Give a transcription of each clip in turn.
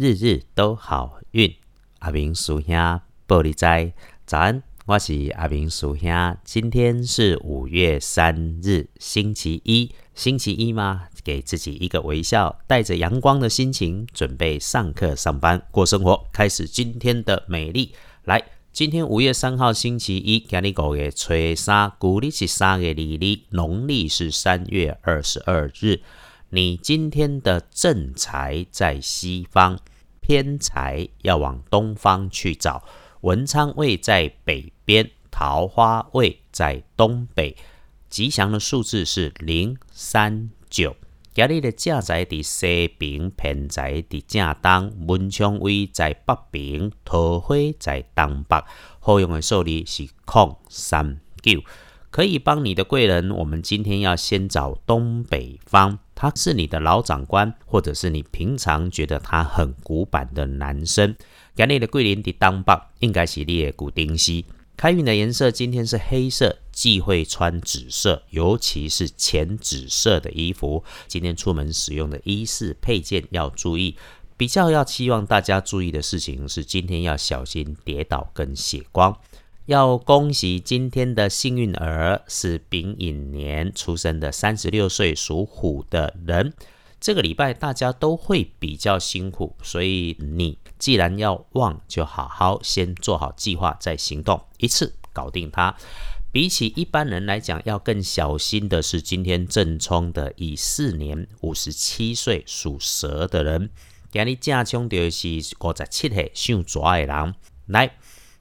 日日都好运。阿明叔兄报你知，早安，我是阿明叔兄。今天是五月三日，星期一。星期一吗？给自己一个微笑，带着阳光的心情，准备上课、上班、过生活，开始今天的美丽。来，今天五月三号，星期一，今日五月初三，古历是三月二日，农历是三月二十二日。你今天的正财在西方，偏财要往东方去找。文昌位在北边，桃花位在东北。吉祥的数字是零三九。今日的正财在西边，偏财在正东，文昌位在北边，桃花在东北。好用的数字是空三九。可以帮你的贵人，我们今天要先找东北方，他是你的老长官，或者是你平常觉得他很古板的男生。给你的贵人的当棒，应该是你的古丁西。开运的颜色今天是黑色，忌讳穿紫色，尤其是浅紫色的衣服。今天出门使用的衣饰配件要注意，比较要希望大家注意的事情是，今天要小心跌倒跟血光。要恭喜今天的幸运儿是丙寅年出生的三十六岁属虎的人。这个礼拜大家都会比较辛苦，所以你既然要旺，就好好先做好计划再行动，一次搞定它。比起一般人来讲，要更小心的是今天正冲的乙巳年五十七岁属蛇的人。今日正冲就是五十七岁属蛇的人来。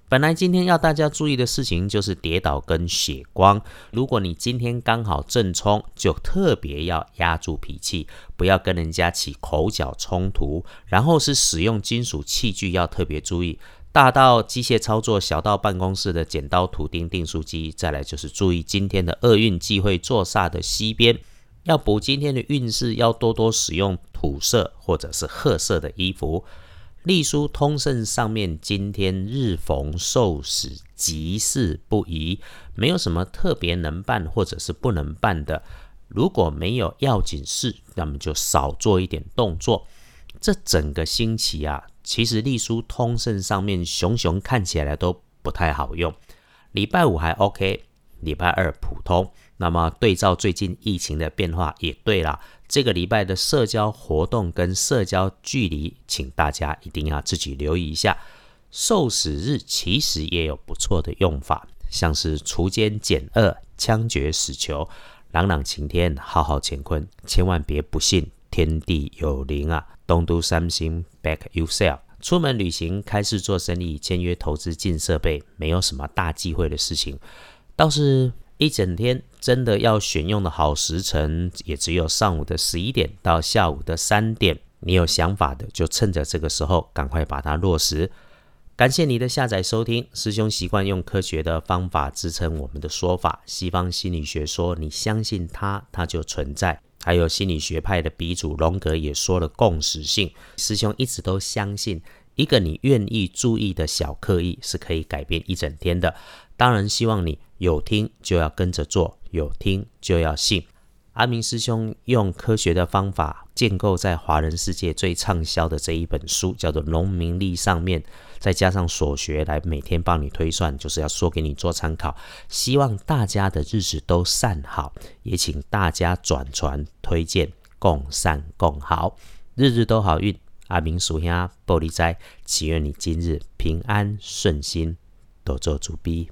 本来今天要大家注意的事情就是跌倒跟血光。如果你今天刚好正冲，就特别要压住脾气，不要跟人家起口角冲突。然后是使用金属器具要特别注意，大到机械操作，小到办公室的剪刀、图钉、订书机。再来就是注意今天的厄运忌讳坐煞的西边，要补今天的运势，要多多使用土色或者是褐色的衣服。隶书通胜上面，今天日逢受死，吉事不宜，没有什么特别能办或者是不能办的。如果没有要紧事，那么就少做一点动作。这整个星期啊，其实隶书通胜上面熊熊看起来都不太好用。礼拜五还 OK，礼拜二普通。那么对照最近疫情的变化，也对了。这个礼拜的社交活动跟社交距离，请大家一定要自己留意一下。受死日其实也有不错的用法，像是除奸减恶、枪决死囚、朗朗晴天、浩浩乾坤，千万别不信天地有灵啊！Don't do something back yourself。出门旅行、开始做生意、签约投资进设备，没有什么大忌讳的事情，倒是。一整天真的要选用的好时辰，也只有上午的十一点到下午的三点。你有想法的，就趁着这个时候赶快把它落实。感谢你的下载收听，师兄习惯用科学的方法支撑我们的说法。西方心理学说，你相信它，它就存在。还有心理学派的鼻祖荣格也说了共识性。师兄一直都相信，一个你愿意注意的小刻意是可以改变一整天的。当然，希望你。有听就要跟着做，有听就要信。阿明师兄用科学的方法建构在华人世界最畅销的这一本书，叫做《农民历》上面，再加上所学来每天帮你推算，就是要说给你做参考。希望大家的日子都善好，也请大家转传推荐，共善共好，日日都好运。阿明属兄玻璃斋，祈愿你今日平安顺心，多做主逼。